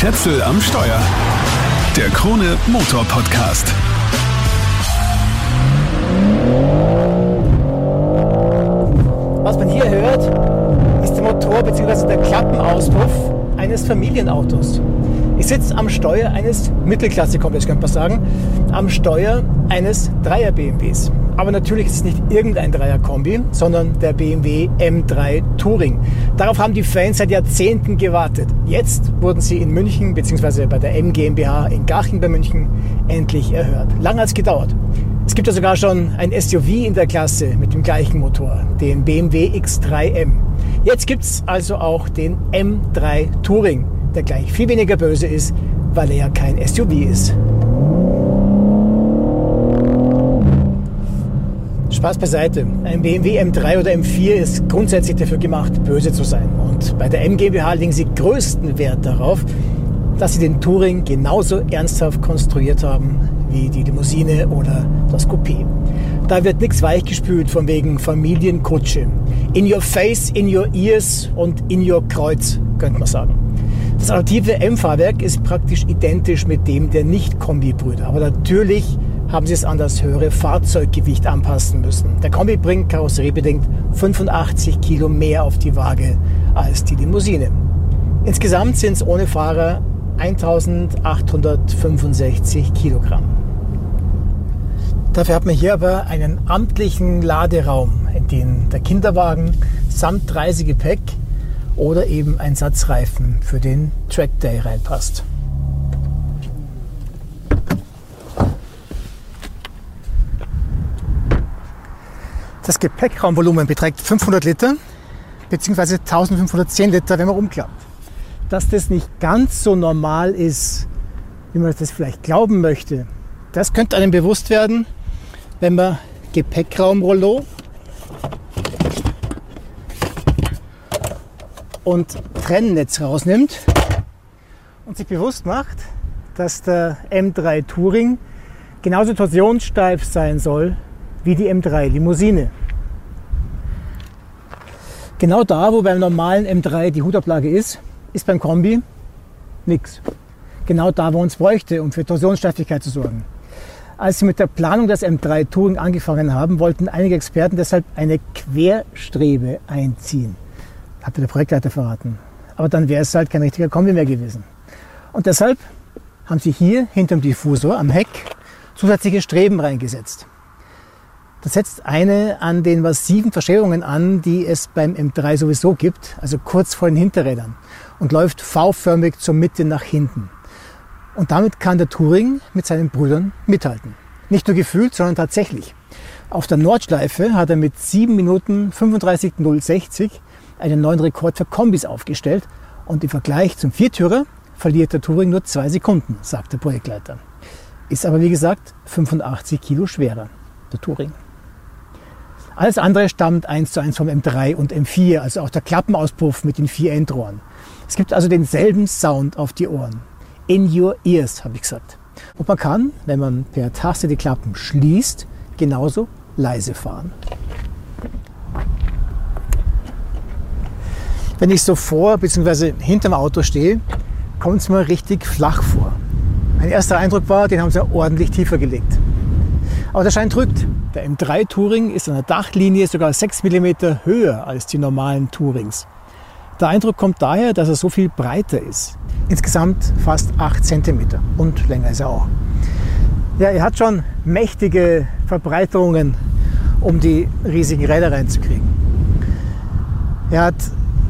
Schätzel am Steuer. Der Krone Motor Podcast. Was man hier hört, ist der Motor bzw. der Klappenauspuff eines Familienautos. Ich sitze am Steuer eines Mittelklasse-Kombis, könnte man sagen, am Steuer eines Dreier-BMWs. Aber natürlich ist es nicht irgendein Dreier-Kombi, sondern der BMW M3 Touring. Darauf haben die Fans seit Jahrzehnten gewartet. Jetzt wurden sie in München bzw. bei der M GmbH in Garching bei München endlich erhört. Lange hat es gedauert. Es gibt ja sogar schon ein SUV in der Klasse mit dem gleichen Motor, den BMW X3M. Jetzt gibt es also auch den M3 Touring, der gleich viel weniger böse ist, weil er ja kein SUV ist. Spaß beiseite. Ein BMW M3 oder M4 ist grundsätzlich dafür gemacht, böse zu sein. Und bei der M GmbH legen sie größten Wert darauf, dass sie den Touring genauso ernsthaft konstruiert haben wie die Limousine oder das Coupé. Da wird nichts weichgespült von wegen Familienkutsche. In your face, in your ears und in your Kreuz, könnte man sagen. Das adaptive M-Fahrwerk ist praktisch identisch mit dem der Nicht-Kombi-Brüder. Aber natürlich haben sie es an das höhere Fahrzeuggewicht anpassen müssen. Der Kombi bringt karosseriebedingt 85 Kilo mehr auf die Waage als die Limousine. Insgesamt sind es ohne Fahrer 1865 Kilogramm. Dafür hat man hier aber einen amtlichen Laderaum, in den der Kinderwagen samt Reisegepäck oder eben ein Satz Reifen für den Track Day reinpasst. Das Gepäckraumvolumen beträgt 500 Liter bzw. 1510 Liter, wenn man umklappt. Dass das nicht ganz so normal ist, wie man das vielleicht glauben möchte, das könnte einem bewusst werden, wenn man Gepäckraumrollo und Trennnetz rausnimmt und sich bewusst macht, dass der M3 Touring genauso torsionssteif sein soll wie die M3 Limousine. Genau da, wo beim normalen M3 die Hutablage ist, ist beim Kombi nichts. Genau da, wo uns bräuchte, um für Torsionssteifigkeit zu sorgen. Als sie mit der Planung des M3 Touring angefangen haben, wollten einige Experten deshalb eine Querstrebe einziehen. Hatte der Projektleiter verraten. Aber dann wäre es halt kein richtiger Kombi mehr gewesen. Und deshalb haben sie hier hinterm Diffusor am Heck zusätzliche Streben reingesetzt. Das setzt eine an den massiven Verschärungen an, die es beim M3 sowieso gibt, also kurz vor den Hinterrädern und läuft V-förmig zur Mitte nach hinten. Und damit kann der Touring mit seinen Brüdern mithalten. Nicht nur gefühlt, sondern tatsächlich. Auf der Nordschleife hat er mit 7 Minuten 35,060 einen neuen Rekord für Kombis aufgestellt und im Vergleich zum Viertürer verliert der Touring nur zwei Sekunden, sagt der Projektleiter. Ist aber wie gesagt 85 Kilo schwerer, der Touring. Alles andere stammt eins zu eins vom M3 und M4, also auch der Klappenauspuff mit den vier Endrohren. Es gibt also denselben Sound auf die Ohren. In your ears, habe ich gesagt. Und man kann, wenn man per Taste die Klappen schließt, genauso leise fahren. Wenn ich so vor bzw. hinterm Auto stehe, kommt es mir richtig flach vor. Mein erster Eindruck war, den haben sie ordentlich tiefer gelegt. Aber der Schein trügt. Der M3 Touring ist an der Dachlinie sogar 6 mm höher als die normalen Tourings. Der Eindruck kommt daher, dass er so viel breiter ist. Insgesamt fast 8 cm und länger ist er auch. Ja, er hat schon mächtige Verbreiterungen, um die riesigen Räder reinzukriegen. Er hat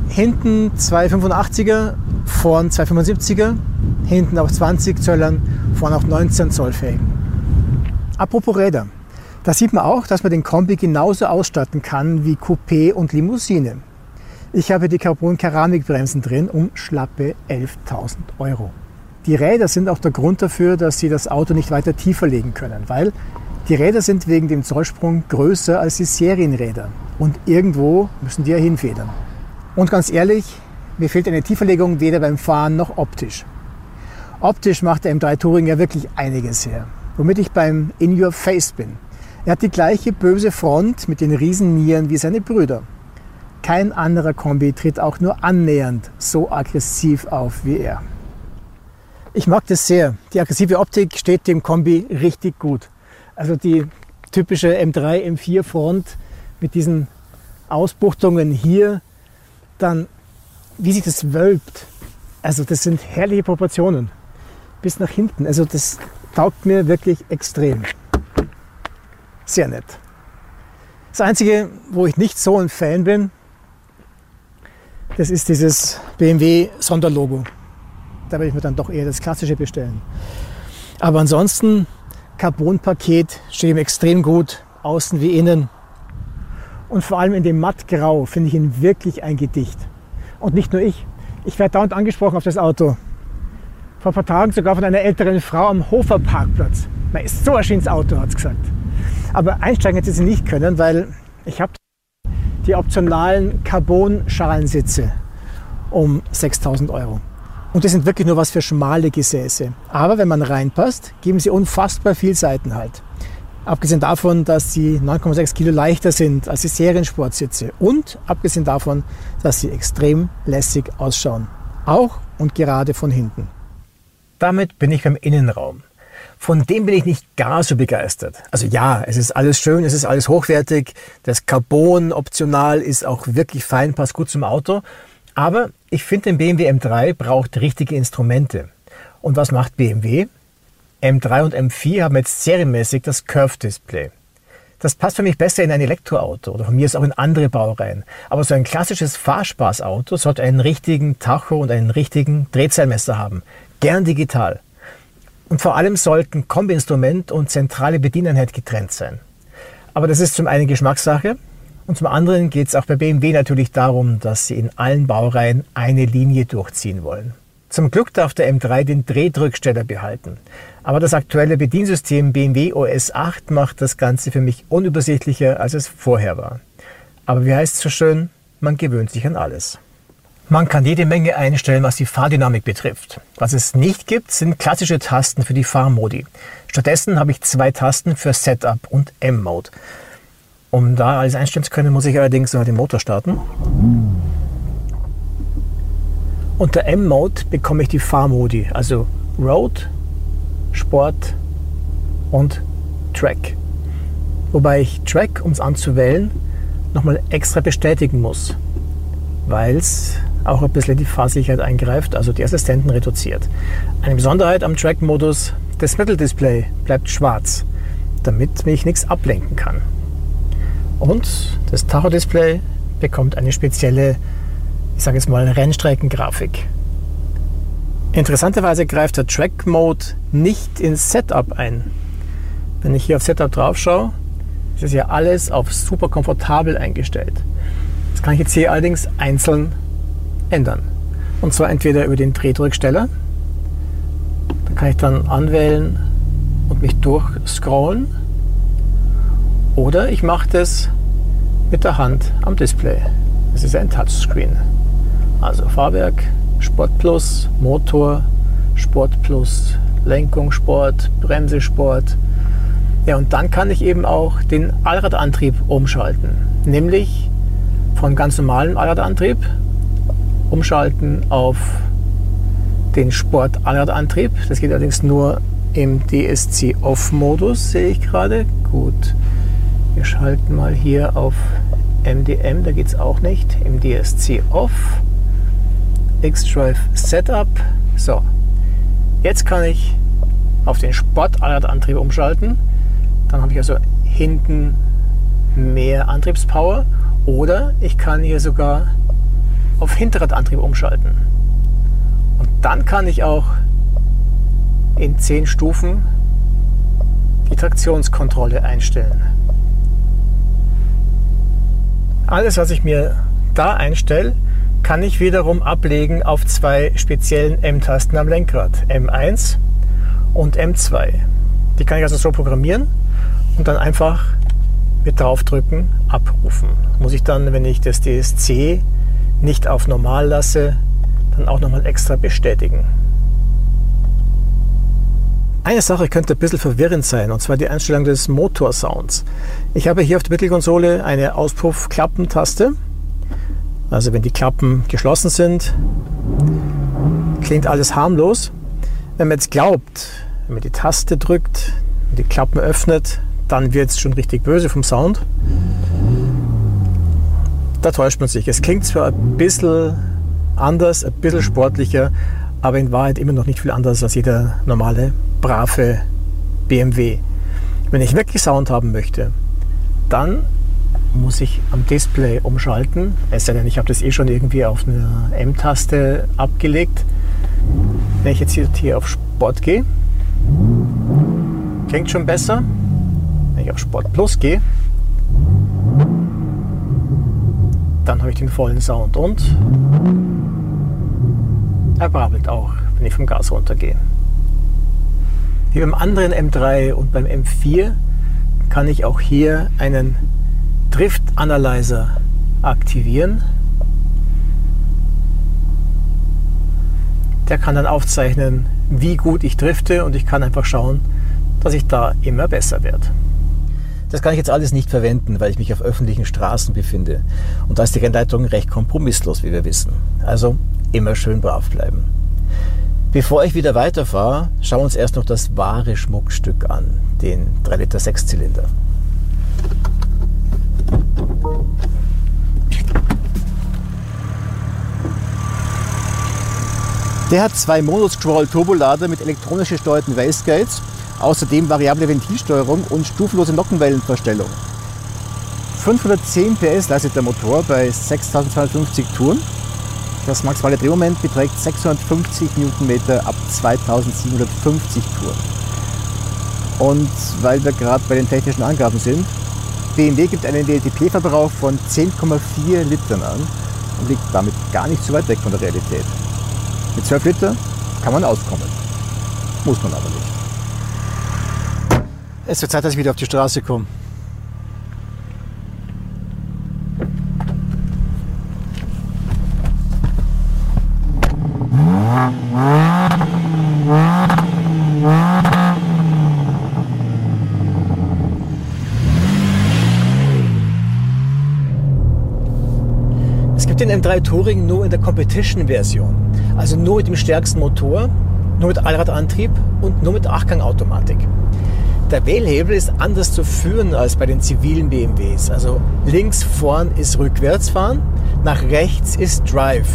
hinten zwei 85er, vorn zwei 75er, hinten auf 20 Zöllern, vorn auf 19 Zoll Felgen. Apropos Räder. Da sieht man auch, dass man den Kombi genauso ausstatten kann wie Coupé und Limousine. Ich habe die Carbon-Keramikbremsen drin um schlappe 11.000 Euro. Die Räder sind auch der Grund dafür, dass Sie das Auto nicht weiter tiefer legen können, weil die Räder sind wegen dem Zollsprung größer als die Serienräder und irgendwo müssen die ja hinfedern. Und ganz ehrlich, mir fehlt eine Tieferlegung weder beim Fahren noch optisch. Optisch macht der M3 Touring ja wirklich einiges her womit ich beim In Your Face bin. Er hat die gleiche böse Front mit den Riesennieren wie seine Brüder. Kein anderer Kombi tritt auch nur annähernd so aggressiv auf wie er. Ich mag das sehr. Die aggressive Optik steht dem Kombi richtig gut. Also die typische M3, M4 Front mit diesen Ausbuchtungen hier, dann wie sich das wölbt. Also das sind herrliche Proportionen. Bis nach hinten. Also das taugt mir wirklich extrem. Sehr nett. Das Einzige, wo ich nicht so ein Fan bin, das ist dieses BMW Sonderlogo. Da werde ich mir dann doch eher das klassische bestellen. Aber ansonsten, Carbonpaket steht ihm extrem gut, außen wie innen. Und vor allem in dem Mattgrau finde ich ihn wirklich ein Gedicht. Und nicht nur ich. Ich werde dauernd angesprochen auf das Auto. Vor ein paar Tagen sogar von einer älteren Frau am Hofer Parkplatz. Man ist so ein schönes Auto, hat sie gesagt. Aber einsteigen hätte sie nicht können, weil ich habe die optionalen Carbon-Schalensitze um 6000 Euro. Und die sind wirklich nur was für schmale Gesäße. Aber wenn man reinpasst, geben sie unfassbar viel Seitenhalt. Abgesehen davon, dass sie 9,6 Kilo leichter sind als die Seriensportsitze. Und abgesehen davon, dass sie extrem lässig ausschauen. Auch und gerade von hinten. Damit bin ich beim Innenraum. Von dem bin ich nicht gar so begeistert. Also ja, es ist alles schön, es ist alles hochwertig. Das Carbon optional ist auch wirklich fein, passt gut zum Auto. Aber ich finde, den BMW M3 braucht richtige Instrumente. Und was macht BMW? M3 und M4 haben jetzt serienmäßig das Curve-Display. Das passt für mich besser in ein Elektroauto oder von mir ist auch in andere Baureihen. Aber so ein klassisches Fahrspaßauto sollte einen richtigen Tacho und einen richtigen Drehzahlmesser haben. Gern digital. Und vor allem sollten Kombi-Instrument und zentrale Bedieneinheit getrennt sein. Aber das ist zum einen Geschmackssache und zum anderen geht es auch bei BMW natürlich darum, dass sie in allen Baureihen eine Linie durchziehen wollen. Zum Glück darf der M3 den Drehdrücksteller behalten. Aber das aktuelle Bediensystem BMW OS 8 macht das Ganze für mich unübersichtlicher, als es vorher war. Aber wie heißt es so schön, man gewöhnt sich an alles. Man kann jede Menge einstellen, was die Fahrdynamik betrifft. Was es nicht gibt, sind klassische Tasten für die Fahrmodi. Stattdessen habe ich zwei Tasten für Setup und M-Mode. Um da alles einstellen zu können, muss ich allerdings noch den Motor starten. Unter M-Mode bekomme ich die Fahrmodi, also Road, Sport und Track. Wobei ich Track, um es anzuwählen, nochmal extra bestätigen muss, weil es auch ein bisschen die Fahrsicherheit eingreift, also die Assistenten reduziert. Eine Besonderheit am Track-Modus, das Mitteldisplay bleibt schwarz, damit mich nichts ablenken kann. Und das Tacho-Display bekommt eine spezielle, ich sage jetzt mal, Rennstreckengrafik. Interessanterweise greift der Track-Mode nicht ins Setup ein. Wenn ich hier auf Setup drauf schaue, ist es ja alles auf super komfortabel eingestellt. Das kann ich jetzt hier allerdings einzeln ändern. Und zwar entweder über den Drehdrücksteller. Da kann ich dann anwählen und mich durchscrollen. Oder ich mache das mit der Hand am Display. Das ist ein Touchscreen. Also Fahrwerk, Sport Plus, Motor, Sport Plus, Lenkung Sport, Bremse Sport. Ja, und dann kann ich eben auch den Allradantrieb umschalten. Nämlich von ganz normalem Allradantrieb umschalten auf den Sport-Allradantrieb. Das geht allerdings nur im DSC Off-Modus, sehe ich gerade. Gut, wir schalten mal hier auf MDM, da geht es auch nicht. Im DSC Off. X-Drive Setup. So, jetzt kann ich auf den Sport-Allradantrieb umschalten. Dann habe ich also hinten mehr Antriebspower. Oder ich kann hier sogar auf Hinterradantrieb umschalten. Und dann kann ich auch in 10 Stufen die Traktionskontrolle einstellen. Alles, was ich mir da einstelle, kann ich wiederum ablegen auf zwei speziellen M-Tasten am Lenkrad, M1 und M2. Die kann ich also so programmieren und dann einfach mit draufdrücken abrufen. Muss ich dann, wenn ich das DSC nicht auf normal lasse, dann auch nochmal extra bestätigen. Eine Sache könnte ein bisschen verwirrend sein, und zwar die Einstellung des Motorsounds. Ich habe hier auf der Mittelkonsole eine Auspuff-Klappentaste. Also wenn die Klappen geschlossen sind, klingt alles harmlos. Wenn man jetzt glaubt, wenn man die Taste drückt, die Klappen öffnet, dann wird es schon richtig böse vom Sound. Da täuscht man sich. Es klingt zwar ein bisschen anders, ein bisschen sportlicher, aber in Wahrheit immer noch nicht viel anders als jeder normale, brave BMW. Wenn ich wirklich Sound haben möchte, dann muss ich am Display umschalten. Es sei denn, ich habe das eh schon irgendwie auf einer M-Taste abgelegt. Wenn ich jetzt hier auf Sport gehe, klingt schon besser. Wenn ich auf Sport Plus gehe, dann habe ich den vollen Sound und er brabbelt auch, wenn ich vom Gas runtergehe. Wie beim anderen M3 und beim M4 kann ich auch hier einen Drift Analyzer aktivieren. Der kann dann aufzeichnen, wie gut ich drifte und ich kann einfach schauen, dass ich da immer besser werde. Das kann ich jetzt alles nicht verwenden, weil ich mich auf öffentlichen Straßen befinde. Und da ist die Rennleitung recht kompromisslos, wie wir wissen. Also immer schön brav bleiben. Bevor ich wieder weiterfahre, schauen wir uns erst noch das wahre Schmuckstück an, den 3 Liter Sechszylinder. Der hat zwei Monoscroll-Turbolader mit elektronisch gesteuerten Wastegates, außerdem variable Ventilsteuerung und stufenlose Nockenwellenverstellung. 510 PS leistet der Motor bei 6250 Touren. Das maximale Drehmoment beträgt 650 Newtonmeter ab 2750 Touren. Und weil wir gerade bei den technischen Angaben sind, BMW gibt einen WLTP-Verbrauch von 10,4 Litern an und liegt damit gar nicht so weit weg von der Realität. Mit 12 Liter kann man auskommen. Muss man aber nicht. Es wird Zeit, dass ich wieder auf die Straße komme. Es gibt den M3 Touring nur in der Competition-Version. Also nur mit dem stärksten Motor, nur mit Allradantrieb und nur mit Achtgangautomatik. Der Wählhebel ist anders zu führen als bei den zivilen BMWs. Also links vorn ist Rückwärtsfahren, nach rechts ist Drive.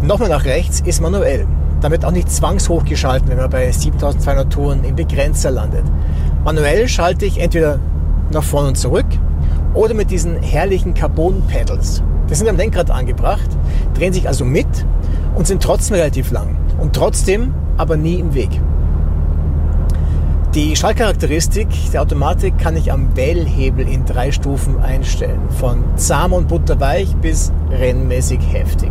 Nochmal nach rechts ist manuell. Damit auch nicht zwangshochgeschalten, wenn man bei 7200 Touren im Begrenzer landet. Manuell schalte ich entweder nach vorn und zurück oder mit diesen herrlichen Carbon-Pedals. Die sind am Lenkrad angebracht, drehen sich also mit und sind trotzdem relativ lang und trotzdem aber nie im Weg. Die Schaltcharakteristik der Automatik kann ich am Wählhebel in drei Stufen einstellen, von zahm und butterweich bis rennmäßig heftig.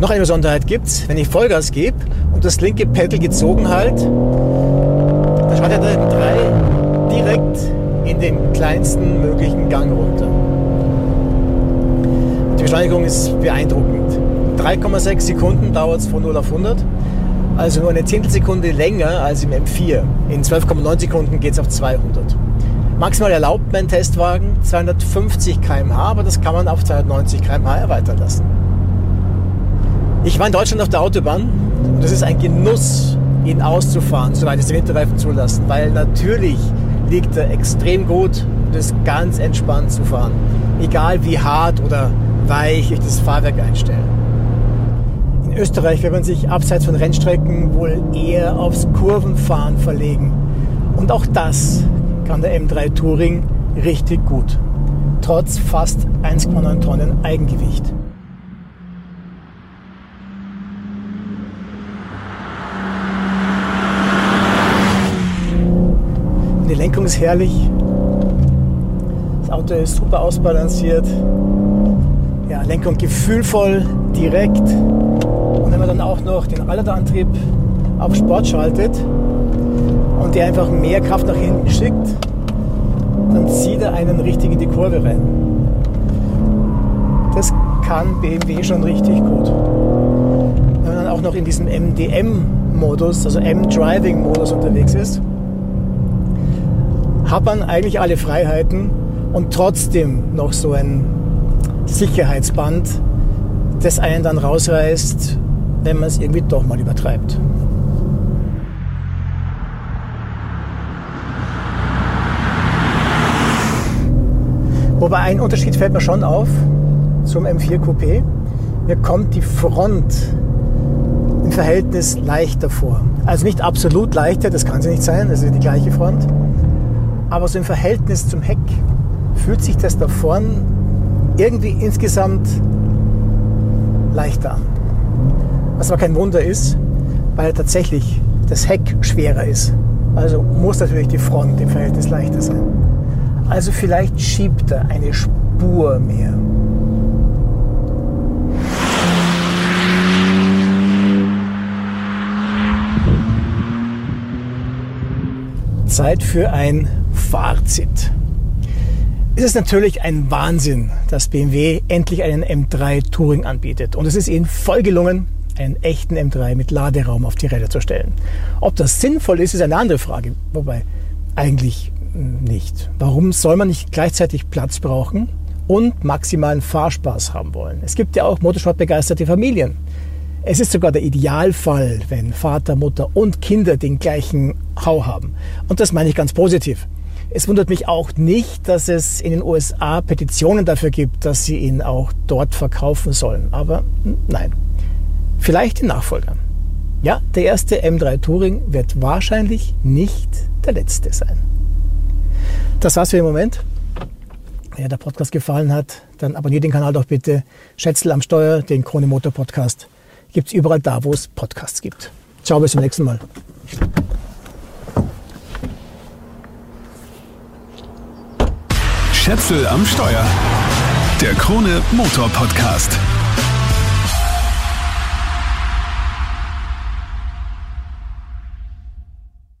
Noch eine Besonderheit gibt es, wenn ich Vollgas gebe und das linke Pedal gezogen halt, dann schaltet er den 3 direkt in den kleinsten möglichen Gang runter. Die Beschleunigung ist beeindruckend. 3,6 Sekunden dauert es von 0 auf 100. Also nur eine Zehntelsekunde länger als im M4. In 12,9 Sekunden geht es auf 200. Maximal erlaubt mein Testwagen 250 km/h, aber das kann man auf 290 km/h erweitern lassen. Ich war in Deutschland auf der Autobahn und es ist ein Genuss, ihn auszufahren, soweit es die Winterreifen zulassen, weil natürlich liegt er extrem gut und ist ganz entspannt zu fahren. Egal wie hart oder weich ich das Fahrwerk einstelle. In Österreich wird man sich abseits von Rennstrecken wohl eher aufs Kurvenfahren verlegen. Und auch das kann der M3 Touring richtig gut. Trotz fast 1,9 Tonnen Eigengewicht. Die Lenkung ist herrlich. Das Auto ist super ausbalanciert. Ja, Lenkung gefühlvoll, direkt. Und wenn man dann auch noch den Allradantrieb auf Sport schaltet und der einfach mehr Kraft nach hinten schickt, dann zieht er einen richtig in die Kurve rein. Das kann BMW schon richtig gut. Wenn man dann auch noch in diesem MDM-Modus, also M-Driving-Modus unterwegs ist, hat man eigentlich alle Freiheiten und trotzdem noch so ein Sicherheitsband, das einen dann rausreißt, wenn man es irgendwie doch mal übertreibt. Wobei ein Unterschied fällt mir schon auf zum M4 Coupé. Mir kommt die Front im Verhältnis leichter vor. Also nicht absolut leichter, das kann sie nicht sein, das ist die gleiche Front. Aber so im Verhältnis zum Heck fühlt sich das da vorn irgendwie insgesamt leichter an. Was aber kein Wunder ist, weil tatsächlich das Heck schwerer ist. Also muss natürlich die Front im Verhältnis leichter sein. Also vielleicht schiebt er eine Spur mehr. Zeit für ein Fazit. Es ist natürlich ein Wahnsinn, dass BMW endlich einen M3 Touring anbietet. Und es ist ihnen voll gelungen, einen echten M3 mit Laderaum auf die Räder zu stellen. Ob das sinnvoll ist, ist eine andere Frage. Wobei eigentlich nicht. Warum soll man nicht gleichzeitig Platz brauchen und maximalen Fahrspaß haben wollen? Es gibt ja auch motorsportbegeisterte Familien. Es ist sogar der Idealfall, wenn Vater, Mutter und Kinder den gleichen Hau haben. Und das meine ich ganz positiv. Es wundert mich auch nicht, dass es in den USA Petitionen dafür gibt, dass sie ihn auch dort verkaufen sollen. Aber nein, vielleicht die Nachfolger. Ja, der erste M3 Touring wird wahrscheinlich nicht der letzte sein. Das war's für den Moment. Wenn dir der Podcast gefallen hat, dann abonniert den Kanal doch bitte. Schätzel am Steuer, den Krone Motor Podcast. Gibt's überall da, wo es Podcasts gibt. Ciao, bis zum nächsten Mal. Schätzel am Steuer. Der Krone Motor Podcast.